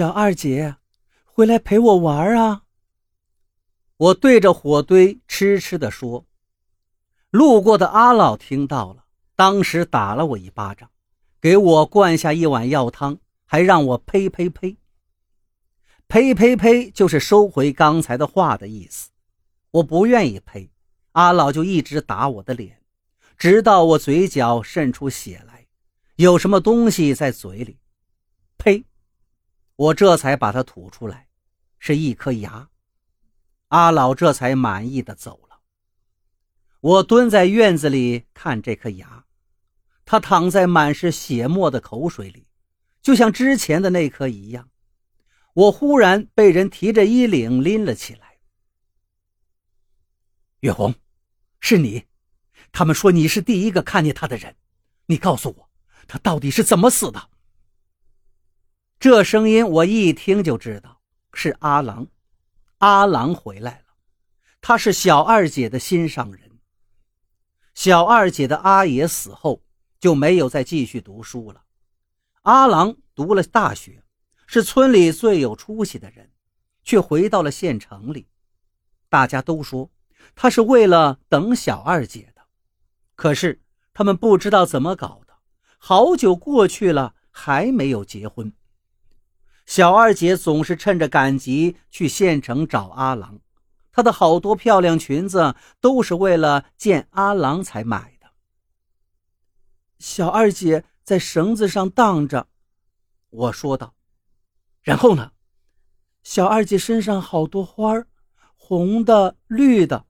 小二姐，回来陪我玩啊！我对着火堆痴痴地说。路过的阿老听到了，当时打了我一巴掌，给我灌下一碗药汤，还让我呸呸呸。呸呸呸，就是收回刚才的话的意思。我不愿意呸，阿老就一直打我的脸，直到我嘴角渗出血来，有什么东西在嘴里。我这才把它吐出来，是一颗牙。阿老这才满意的走了。我蹲在院子里看这颗牙，它躺在满是血沫的口水里，就像之前的那颗一样。我忽然被人提着衣领拎了起来。月红，是你？他们说你是第一个看见他的人，你告诉我，他到底是怎么死的？这声音我一听就知道是阿郎，阿郎回来了，他是小二姐的心上人。小二姐的阿爷死后就没有再继续读书了，阿郎读了大学，是村里最有出息的人，却回到了县城里。大家都说他是为了等小二姐的，可是他们不知道怎么搞的，好久过去了还没有结婚。小二姐总是趁着赶集去县城找阿郎，她的好多漂亮裙子都是为了见阿郎才买的。小二姐在绳子上荡着，我说道。然后呢？小二姐身上好多花儿，红的、绿的。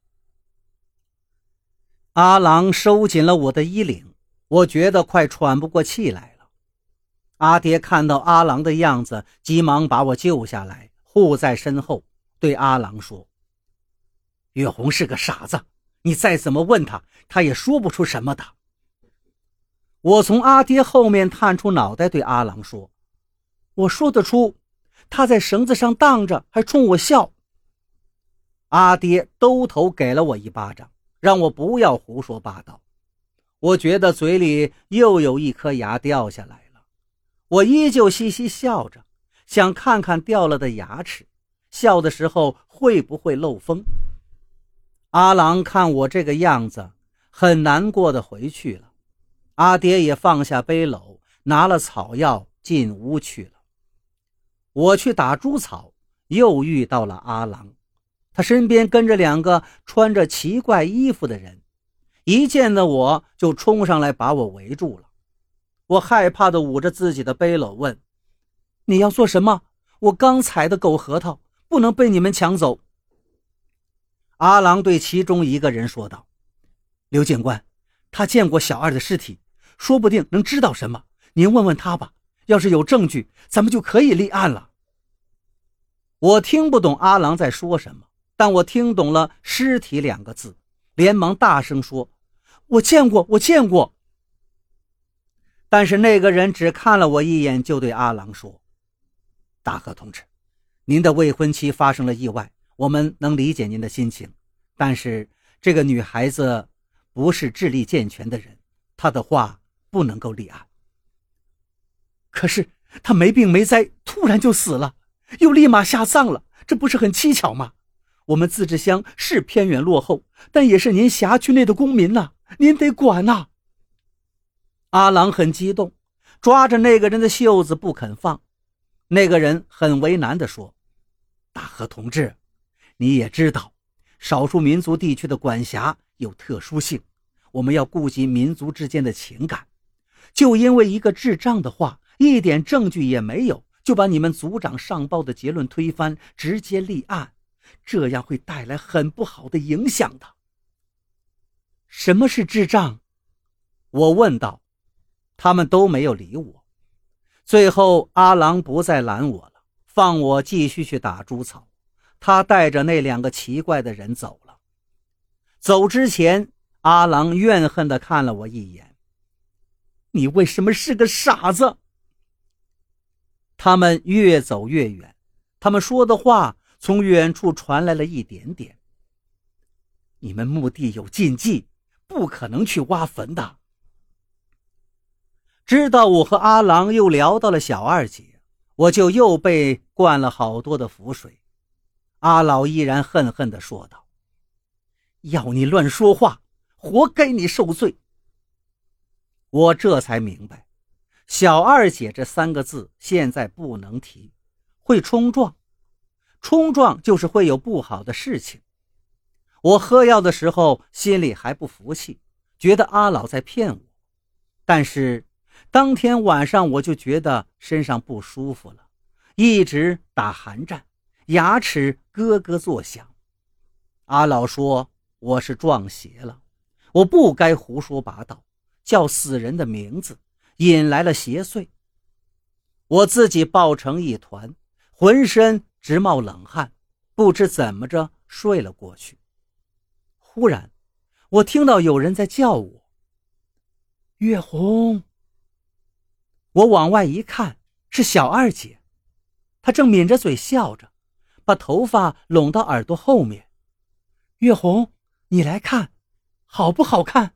阿郎收紧了我的衣领，我觉得快喘不过气来。阿爹看到阿郎的样子，急忙把我救下来，护在身后，对阿郎说：“月红是个傻子，你再怎么问他，他也说不出什么的。”我从阿爹后面探出脑袋，对阿郎说：“我说得出，他在绳子上荡着，还冲我笑。”阿爹兜头给了我一巴掌，让我不要胡说八道。我觉得嘴里又有一颗牙掉下来。我依旧嘻嘻笑着，想看看掉了的牙齿，笑的时候会不会漏风。阿郎看我这个样子，很难过的回去了。阿爹也放下背篓，拿了草药进屋去了。我去打猪草，又遇到了阿郎，他身边跟着两个穿着奇怪衣服的人，一见到我就冲上来把我围住了。我害怕的捂着自己的背篓，问：“你要做什么？我刚采的狗核桃不能被你们抢走。”阿郎对其中一个人说道：“刘警官，他见过小二的尸体，说不定能知道什么。您问问他吧。要是有证据，咱们就可以立案了。”我听不懂阿郎在说什么，但我听懂了“尸体”两个字，连忙大声说：“我见过，我见过。”但是那个人只看了我一眼，就对阿郎说：“大河同志，您的未婚妻发生了意外，我们能理解您的心情。但是这个女孩子不是智力健全的人，她的话不能够立案。可是她没病没灾，突然就死了，又立马下葬了，这不是很蹊跷吗？我们自治乡是偏远落后，但也是您辖区内的公民呐，您得管呐。”阿郎很激动，抓着那个人的袖子不肯放。那个人很为难地说：“大河同志，你也知道，少数民族地区的管辖有特殊性，我们要顾及民族之间的情感。就因为一个智障的话，一点证据也没有，就把你们组长上报的结论推翻，直接立案，这样会带来很不好的影响的。”什么是智障？我问道。他们都没有理我。最后，阿郎不再拦我了，放我继续去打猪草。他带着那两个奇怪的人走了。走之前，阿郎怨恨地看了我一眼：“你为什么是个傻子？”他们越走越远，他们说的话从远处传来了一点点：“你们墓地有禁忌，不可能去挖坟的。”知道我和阿郎又聊到了小二姐，我就又被灌了好多的符水。阿老依然恨恨地说道：“要你乱说话，活该你受罪。”我这才明白，小二姐这三个字现在不能提，会冲撞，冲撞就是会有不好的事情。我喝药的时候心里还不服气，觉得阿老在骗我，但是当天晚上我就觉得身上不舒服了，一直打寒战，牙齿咯咯作响。阿老说我是撞邪了，我不该胡说八道。叫死人的名字，引来了邪祟。我自己抱成一团，浑身直冒冷汗，不知怎么着睡了过去。忽然，我听到有人在叫我：“月红。”我往外一看，是小二姐，她正抿着嘴笑着，把头发拢到耳朵后面。月红，你来看，好不好看？